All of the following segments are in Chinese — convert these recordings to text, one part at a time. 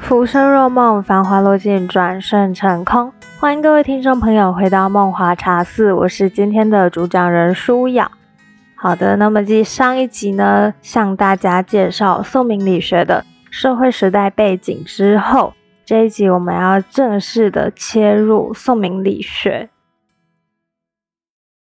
浮生若梦，繁华落尽，转瞬成空。欢迎各位听众朋友回到梦华茶肆，我是今天的主讲人舒雅。好的，那么继上一集呢，向大家介绍宋明理学的社会时代背景之后，这一集我们要正式的切入宋明理学。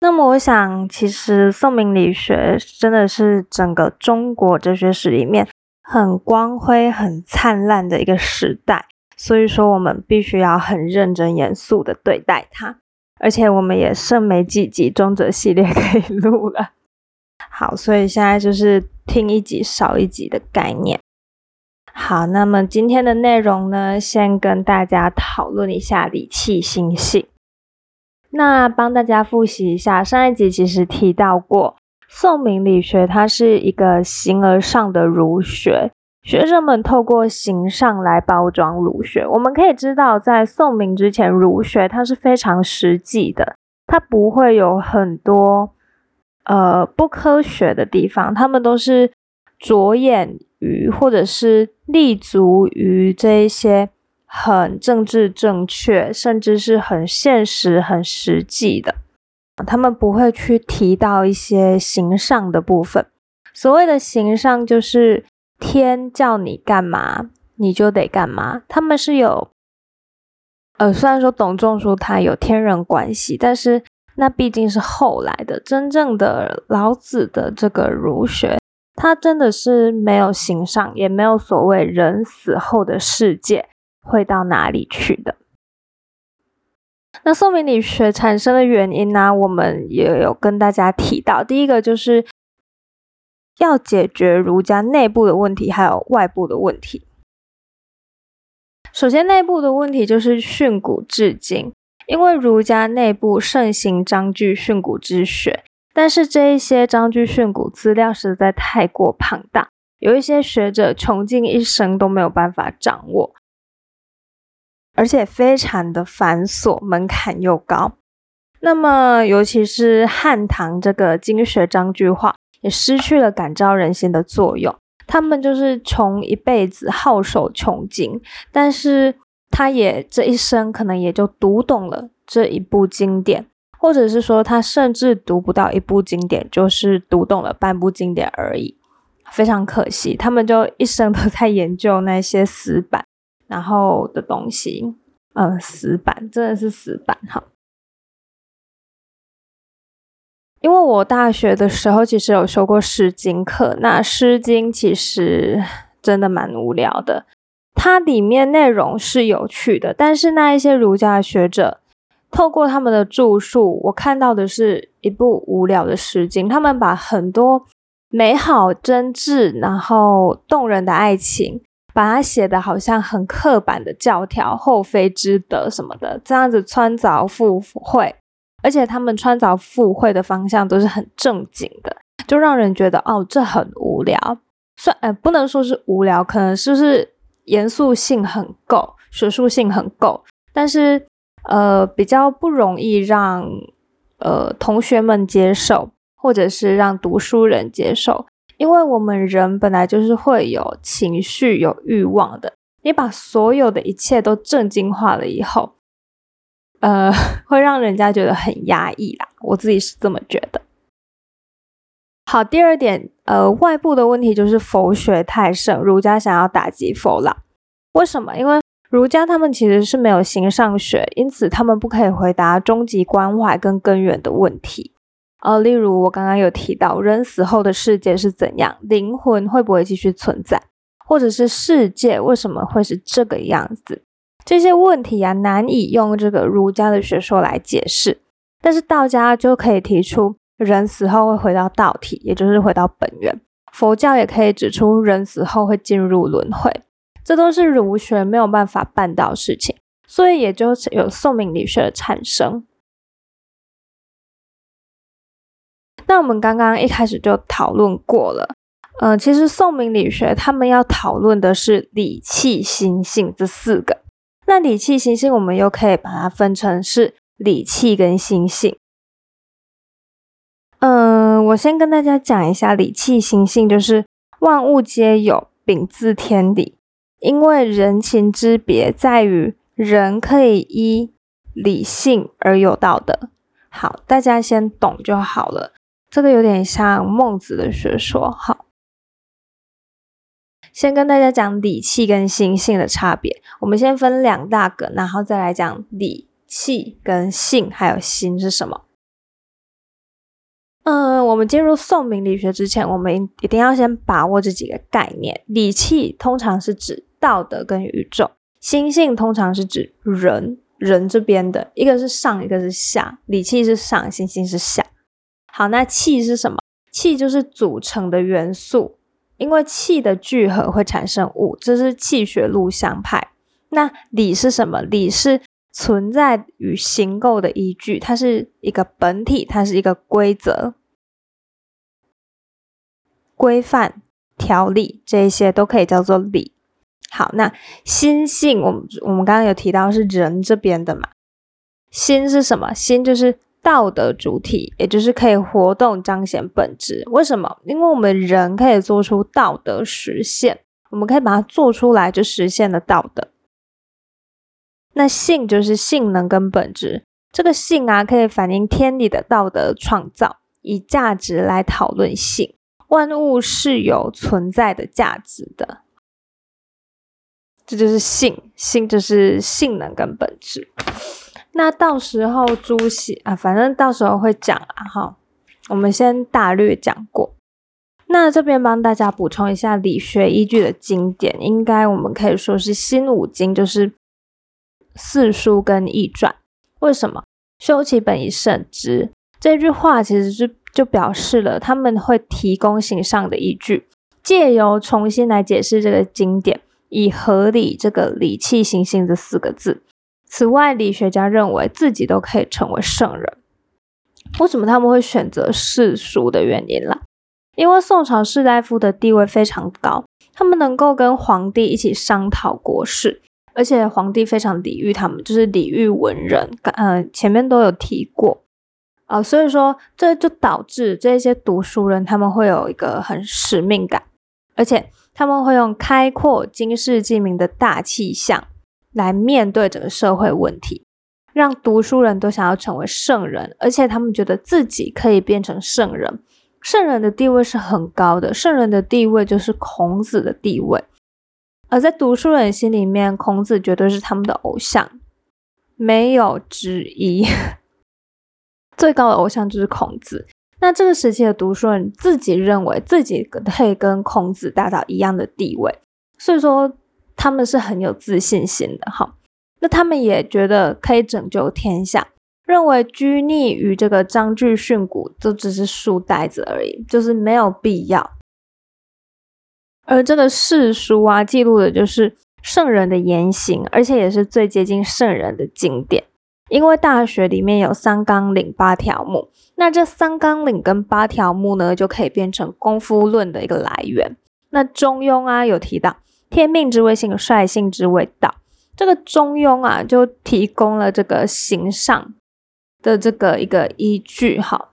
那么，我想，其实宋明理学真的是整个中国哲学史里面。很光辉、很灿烂的一个时代，所以说我们必须要很认真、严肃的对待它。而且我们也剩没几集中者系列可以录了。好，所以现在就是听一集少一集的概念。好，那么今天的内容呢，先跟大家讨论一下理气心性。那帮大家复习一下，上一集其实提到过。宋明理学，它是一个形而上的儒学，学者们透过形上来包装儒学。我们可以知道，在宋明之前，儒学它是非常实际的，它不会有很多呃不科学的地方，他们都是着眼于或者是立足于这一些很政治正确，甚至是很现实、很实际的。他们不会去提到一些形上的部分。所谓的形上，就是天叫你干嘛，你就得干嘛。他们是有，呃，虽然说董仲舒他有天人关系，但是那毕竟是后来的。真正的老子的这个儒学，他真的是没有形上，也没有所谓人死后的世界会到哪里去的。那宋明理学产生的原因呢？我们也有跟大家提到，第一个就是要解决儒家内部的问题，还有外部的问题。首先，内部的问题就是训诂至今，因为儒家内部盛行章句训诂之学，但是这一些章句训诂资料实在太过庞大，有一些学者穷尽一生都没有办法掌握。而且非常的繁琐，门槛又高。那么，尤其是汉唐这个经学章句化，也失去了感召人心的作用。他们就是穷一辈子，好守穷经，但是他也这一生可能也就读懂了这一部经典，或者是说他甚至读不到一部经典，就是读懂了半部经典而已。非常可惜，他们就一生都在研究那些死板。然后的东西，呃，死板真的是死板哈。因为我大学的时候其实有修过《诗经》课，那《诗经》其实真的蛮无聊的。它里面内容是有趣的，但是那一些儒家学者透过他们的著述，我看到的是一部无聊的《诗经》。他们把很多美好、真挚、然后动人的爱情。把它写的好像很刻板的教条，后妃之德什么的，这样子穿凿附会，而且他们穿凿附会的方向都是很正经的，就让人觉得哦，这很无聊。算，呃，不能说是无聊，可能是不是严肃性很够，学术性很够，但是呃，比较不容易让呃同学们接受，或者是让读书人接受。因为我们人本来就是会有情绪、有欲望的。你把所有的一切都正经化了以后，呃，会让人家觉得很压抑啦。我自己是这么觉得。好，第二点，呃，外部的问题就是佛学太盛，儒家想要打击佛啦。为什么？因为儒家他们其实是没有形上学，因此他们不可以回答终极关怀跟根源的问题。呃，例如我刚刚有提到，人死后的世界是怎样？灵魂会不会继续存在？或者是世界为什么会是这个样子？这些问题啊，难以用这个儒家的学说来解释。但是道家就可以提出，人死后会回到道体，也就是回到本源。佛教也可以指出，人死后会进入轮回。这都是儒学没有办法办到事情，所以也就有宋明理学的产生。那我们刚刚一开始就讨论过了，嗯，其实宋明理学他们要讨论的是理气心性这四个。那理气心性，我们又可以把它分成是理气跟心性。嗯，我先跟大家讲一下理气心性，就是万物皆有禀自天理，因为人情之别在于人可以依理性而有道德。好，大家先懂就好了。这个有点像孟子的学说。好，先跟大家讲理气跟心性的差别。我们先分两大个，然后再来讲理气跟性还有心是什么。嗯，我们进入宋明理学之前，我们一定要先把握这几个概念。理气通常是指道德跟宇宙，心性通常是指人。人这边的一个是上，一个是下，理气是上，心性是下。好，那气是什么？气就是组成的元素，因为气的聚合会产生物，这是气血录像派。那理是什么？理是存在与形构的依据，它是一个本体，它是一个规则、规范、条例，这一些都可以叫做理。好，那心性，我们我们刚刚有提到是人这边的嘛？心是什么？心就是道德主体，也就是可以活动彰显本质。为什么？因为我们人可以做出道德实现，我们可以把它做出来，就实现了道德。那性就是性能跟本质，这个性啊，可以反映天理的道德创造，以价值来讨论性，万物是有存在的价值的。这就是性，性就是性能跟本质。那到时候朱熹啊，反正到时候会讲啊，哈。我们先大略讲过。那这边帮大家补充一下理学依据的经典，应该我们可以说是新五经，就是四书跟易传。为什么？修其本以圣之这句话，其实是就表示了他们会提供形上的依据，借由重新来解释这个经典。以合理这个理气行性这四个字。此外，理学家认为自己都可以成为圣人。为什么他们会选择世俗的原因啦？因为宋朝士大夫的地位非常高，他们能够跟皇帝一起商讨国事，而且皇帝非常礼遇他们，就是礼遇文人。呃，前面都有提过啊，所以说这就导致这些读书人他们会有一个很使命感，而且。他们会用开阔、经世济民的大气象来面对整个社会问题，让读书人都想要成为圣人，而且他们觉得自己可以变成圣人。圣人的地位是很高的，圣人的地位就是孔子的地位。而在读书人心里面，孔子绝对是他们的偶像，没有之一。最高的偶像就是孔子。那这个时期的读书人自己认为自己可以跟孔子达到一样的地位，所以说他们是很有自信心的哈。那他们也觉得可以拯救天下，认为拘泥于这个章句训诂都只是书呆子而已，就是没有必要。而这个世书啊，记录的就是圣人的言行，而且也是最接近圣人的经典。因为大学里面有三纲领八条目，那这三纲领跟八条目呢，就可以变成功夫论的一个来源。那中庸啊有提到天命之谓性，率性之谓道，这个中庸啊就提供了这个形上的这个一个依据。好，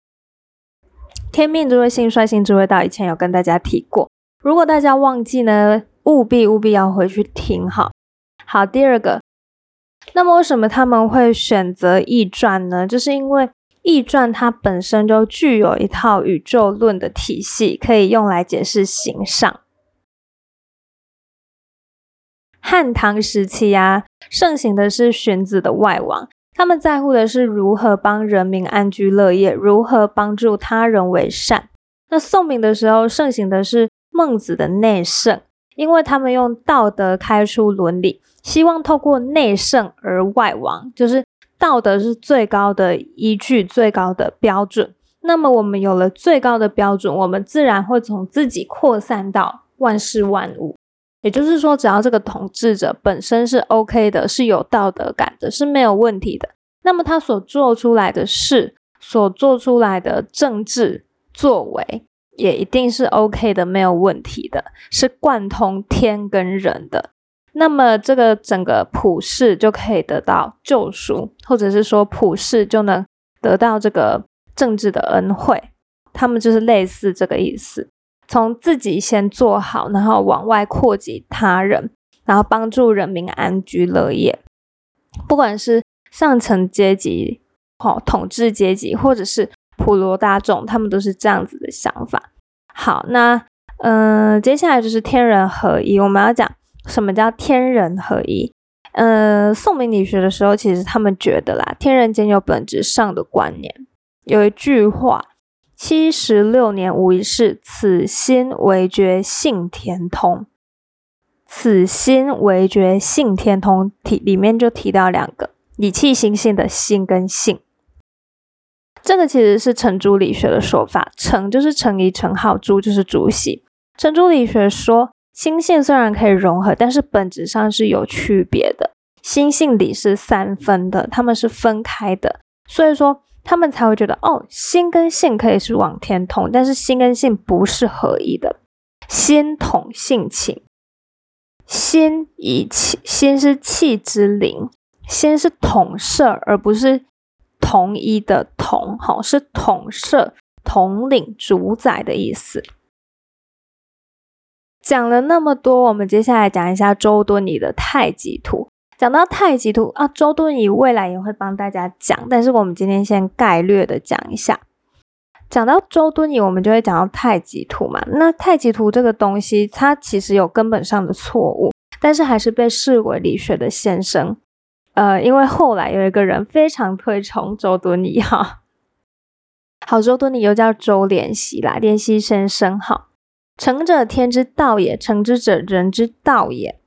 天命之谓性，率性之谓道，以前有跟大家提过，如果大家忘记呢，务必务必要回去听。好，好，第二个。那么为什么他们会选择易传呢？就是因为易传它本身就具有一套宇宙论的体系，可以用来解释形上。汉唐时期啊，盛行的是荀子的外王，他们在乎的是如何帮人民安居乐业，如何帮助他人为善。那宋明的时候，盛行的是孟子的内圣，因为他们用道德开出伦理。希望透过内圣而外王，就是道德是最高的依据、最高的标准。那么我们有了最高的标准，我们自然会从自己扩散到万事万物。也就是说，只要这个统治者本身是 OK 的，是有道德感的，是没有问题的，那么他所做出来的事、所做出来的政治作为，也一定是 OK 的，没有问题的，是贯通天跟人的。那么这个整个普世就可以得到救赎，或者是说普世就能得到这个政治的恩惠，他们就是类似这个意思。从自己先做好，然后往外扩及他人，然后帮助人民安居乐业。不管是上层阶级、哦统治阶级，或者是普罗大众，他们都是这样子的想法。好，那嗯，接下来就是天人合一。我们要讲什么叫天人合一？呃，宋明理学的时候，其实他们觉得啦，天人间有本质上的观念。有一句话：“七十六年无一事，此心为觉性天通。”此心为觉性天通，提里面就提到两个以气心性的心跟性。这个其实是程朱理学的说法，程就是程颐、程颢，朱就是朱熹。程朱理学说。心性虽然可以融合，但是本质上是有区别的。心性理是三分的，他们是分开的，所以说他们才会觉得哦，心跟性可以是往天通，但是心跟性不是合一的。心统性情，心以气，心是气之灵，心是统摄，而不是同一的统，好，是统摄、统领、主宰的意思。讲了那么多，我们接下来讲一下周敦颐的太极图。讲到太极图啊，周敦颐未来也会帮大家讲，但是我们今天先概略的讲一下。讲到周敦颐，我们就会讲到太极图嘛。那太极图这个东西，它其实有根本上的错误，但是还是被视为理学的先生。呃，因为后来有一个人非常推崇周敦颐哈。好，周敦颐又叫周濂溪啦，濂溪先生好。成者天之道也，成之者人之道也。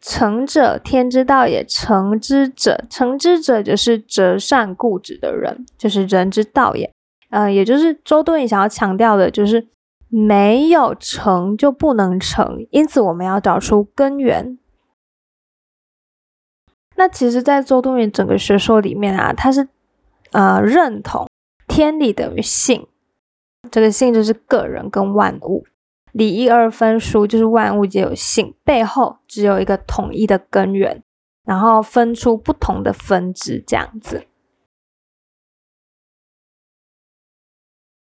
成者天之道也，成之者，成之者就是折善固执的人，就是人之道也。呃，也就是周敦颐想要强调的，就是没有成就不能成，因此我们要找出根源。那其实，在周敦颐整个学说里面啊，他是呃认同天理等于性，这个性就是个人跟万物。理一二分殊，就是万物皆有性，背后只有一个统一的根源，然后分出不同的分支，这样子。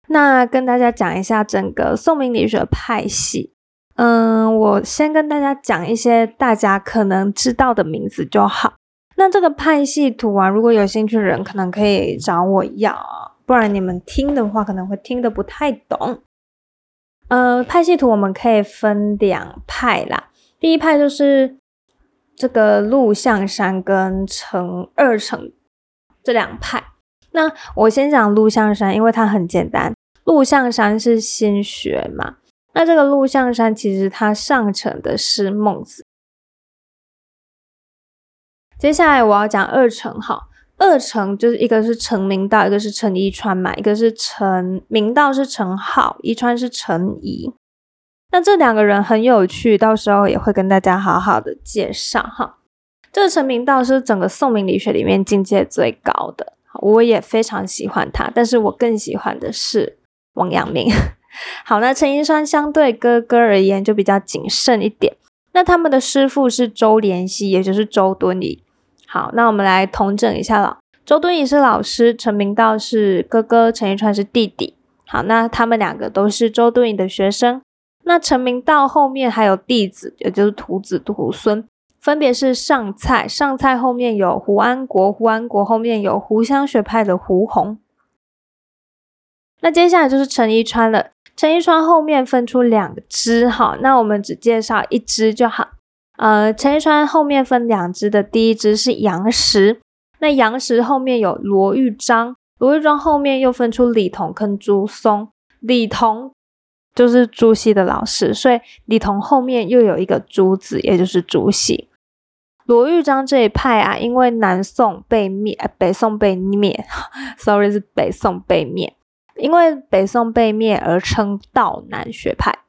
那跟大家讲一下整个宋明理学派系。嗯，我先跟大家讲一些大家可能知道的名字就好。那这个派系图啊，如果有兴趣的人，可能可以找我要，不然你们听的话可能会听得不太懂。呃，派系图我们可以分两派啦。第一派就是这个陆象山跟程二程这两派。那我先讲陆象山，因为它很简单。陆象山是心学嘛？那这个陆象山其实它上承的是孟子。接下来我要讲二程，好。二程就是一个是陈明道，一个是陈一川嘛，一个是陈明道是陈浩，一川是陈怡。那这两个人很有趣，到时候也会跟大家好好的介绍哈。这个陈明道是整个宋明理学里面境界最高的，我也非常喜欢他，但是我更喜欢的是王阳明。好，那陈一川相对哥哥而言就比较谨慎一点。那他们的师傅是周濂溪，也就是周敦颐。好，那我们来统整一下了。周敦颐是老师，陈明道是哥哥，陈一川是弟弟。好，那他们两个都是周敦颐的学生。那陈明道后面还有弟子，也就是徒子徒孙，分别是上蔡，上蔡后面有胡安国，胡安国后面有胡湘学派的胡宏。那接下来就是陈一川了，陈一川后面分出两支，好，那我们只介绍一支就好。呃，陈一川后面分两支的，第一支是杨时，那杨时后面有罗玉章，罗玉章后面又分出李彤跟朱松，李彤就是朱熹的老师，所以李彤后面又有一个朱子，也就是朱熹。罗玉章这一派啊，因为南宋被灭，北宋被灭，sorry 是北宋被灭，因为北宋被灭而称道南学派。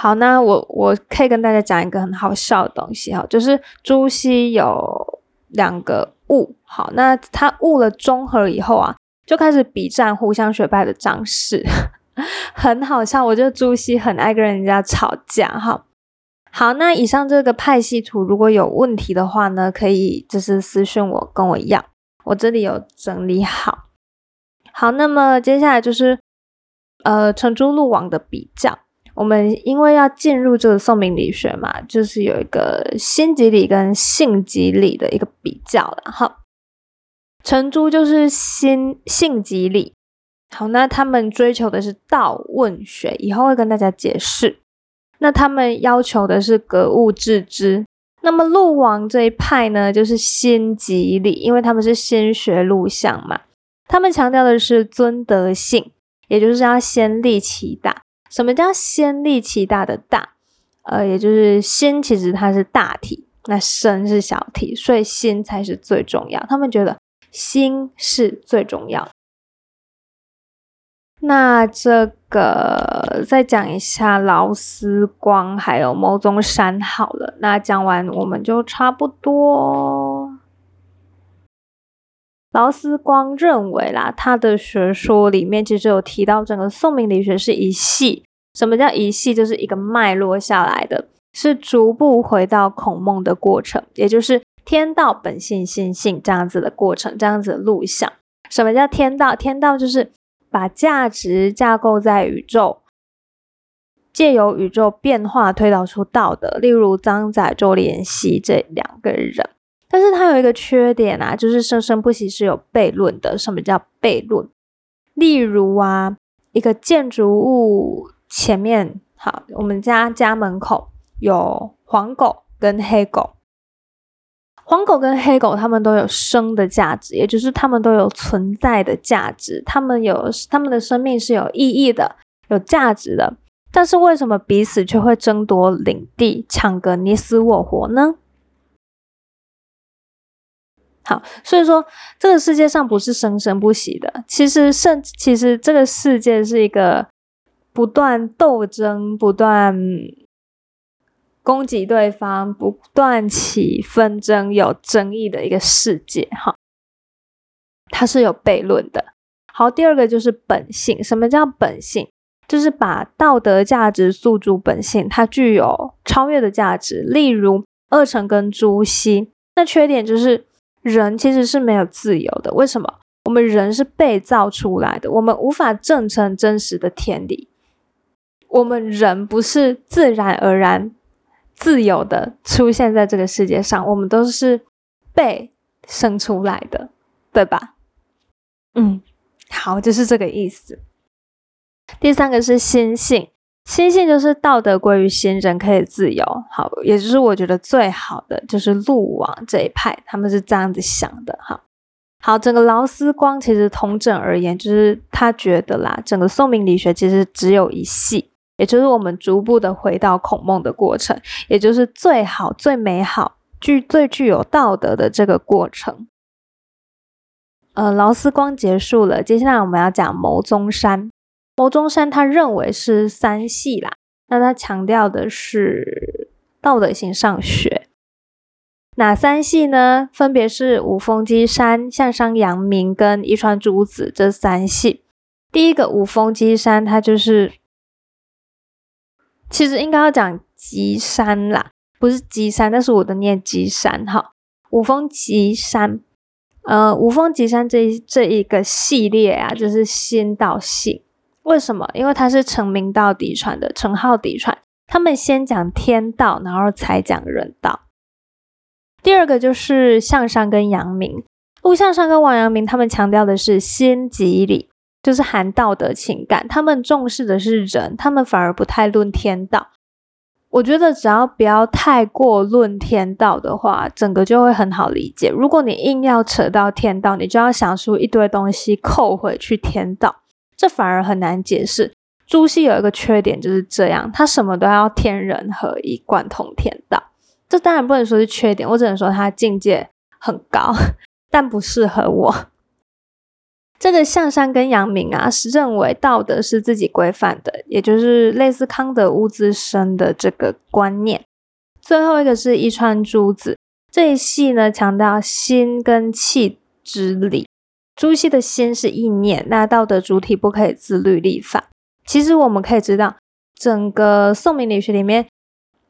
好，那我我可以跟大家讲一个很好笑的东西哈，就是朱熹有两个悟，好，那他悟了中和以后啊，就开始比战互相学派的张氏，很好笑。我觉得朱熹很爱跟人家吵架哈。好，那以上这个派系图如果有问题的话呢，可以就是私信我跟我一样，我这里有整理好。好，那么接下来就是呃程朱陆王的比较。我们因为要进入这个宋明理学嘛，就是有一个心即理跟性即理的一个比较了哈。程朱就是心性即理，好，那他们追求的是道问学，以后会跟大家解释。那他们要求的是格物致知。那么陆王这一派呢，就是心即理，因为他们是先学录像嘛，他们强调的是尊德性，也就是要先立其大。什么叫先立其大的大？呃，也就是心其实它是大体，那身是小体，所以心才是最重要。他们觉得心是最重要。那这个再讲一下劳斯光还有牟宗山好了。那讲完我们就差不多。劳思光认为啦，他的学说里面其实有提到整个宋明理学是一系。什么叫一系？就是一个脉络下来的，是逐步回到孔孟的过程，也就是天道本性心性这样子的过程，这样子的录像。什么叫天道？天道就是把价值架构在宇宙，借由宇宙变化推导出道德。例如张载、周濂溪这两个人，但是它有一个缺点啊，就是生生不息是有悖论的。什么叫悖论？例如啊，一个建筑物。前面好，我们家家门口有黄狗跟黑狗。黄狗跟黑狗，它们都有生的价值，也就是它们都有存在的价值，它们有它们的生命是有意义的、有价值的。但是为什么彼此却会争夺领地、抢个你死我活呢？好，所以说这个世界上不是生生不息的，其实甚其实这个世界是一个。不断斗争，不断攻击对方，不断起纷争、有争议的一个世界，哈，它是有悖论的。好，第二个就是本性。什么叫本性？就是把道德价值诉诸本性，它具有超越的价值。例如二程跟朱熹，那缺点就是人其实是没有自由的。为什么？我们人是被造出来的，我们无法证成真实的天理。我们人不是自然而然、自由的出现在这个世界上，我们都是被生出来的，对吧？嗯，好，就是这个意思。第三个是心性，心性就是道德归于心，人可以自由。好，也就是我觉得最好的就是陆王这一派，他们是这样子想的。哈，好，整个劳思光其实同整而言，就是他觉得啦，整个宋明理学其实只有一系。也就是我们逐步的回到孔孟的过程，也就是最好、最美好、具最具有道德的这个过程。呃，劳思光结束了，接下来我们要讲牟宗山。牟宗山他认为是三系啦，那他强调的是道德性上学。哪三系呢？分别是五峰基山、向商阳明跟伊川竹子这三系。第一个五峰基山，它就是。其实应该要讲吉山啦，不是吉山，但是我的念吉山哈。五峰吉山，呃，五峰吉山这这一个系列啊，就是先道性。为什么？因为他是成明道嫡传的，成号嫡传，他们先讲天道，然后才讲人道。第二个就是向上跟阳明，陆向上跟王阳明，他们强调的是先即理。就是含道德情感，他们重视的是人，他们反而不太论天道。我觉得只要不要太过论天道的话，整个就会很好理解。如果你硬要扯到天道，你就要想出一堆东西扣回去天道，这反而很难解释。朱熹有一个缺点就是这样，他什么都要天人合一，贯通天道。这当然不能说是缺点，我只能说他境界很高，但不适合我。这个象山跟阳明啊，是认为道德是自己规范的，也就是类似康德物自身的这个观念。最后一个是一川朱子这一系呢，强调心跟气之理。朱熹的心是意念，那道德主体不可以自律立法。其实我们可以知道，整个宋明理学里面，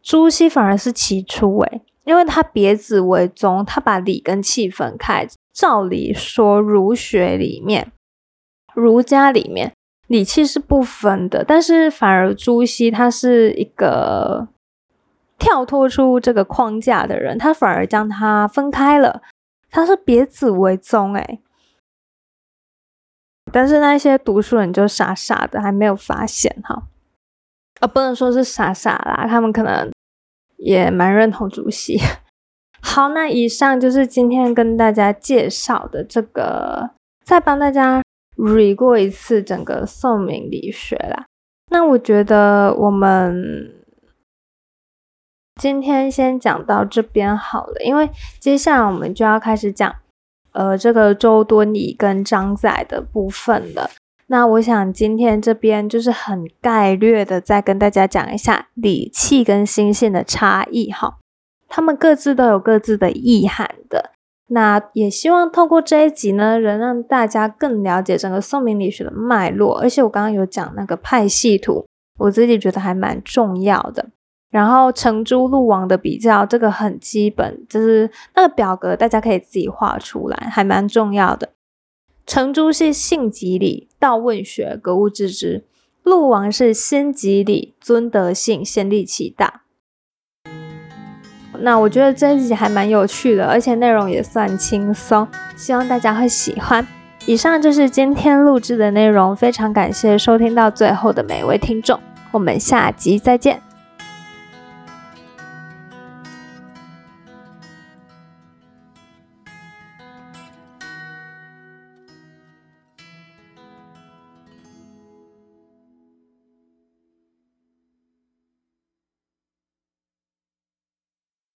朱熹反而是其出诶，因为他别子为宗，他把理跟气分开。照理说，儒学里面、儒家里面理气是不分的，但是反而朱熹他是一个跳脱出这个框架的人，他反而将它分开了，他是别子为宗哎。但是那些读书人就傻傻的，还没有发现哈，啊，不能说是傻傻啦，他们可能也蛮认同主席。好，那以上就是今天跟大家介绍的这个，再帮大家 re 过一次整个宋明理学啦。那我觉得我们今天先讲到这边好了，因为接下来我们就要开始讲。呃，这个周敦颐跟张载的部分了。那我想今天这边就是很概略的再跟大家讲一下理气跟心性的差异哈，他们各自都有各自的意涵的。那也希望透过这一集呢，能让大家更了解整个宋明理学的脉络。而且我刚刚有讲那个派系图，我自己觉得还蛮重要的。然后程朱陆王的比较，这个很基本，就是那个表格，大家可以自己画出来，还蛮重要的。程朱是性即理，道问学，格物致知；陆王是心即理，尊德性，先立其大。那我觉得这一集还蛮有趣的，而且内容也算轻松，希望大家会喜欢。以上就是今天录制的内容，非常感谢收听到最后的每位听众，我们下集再见。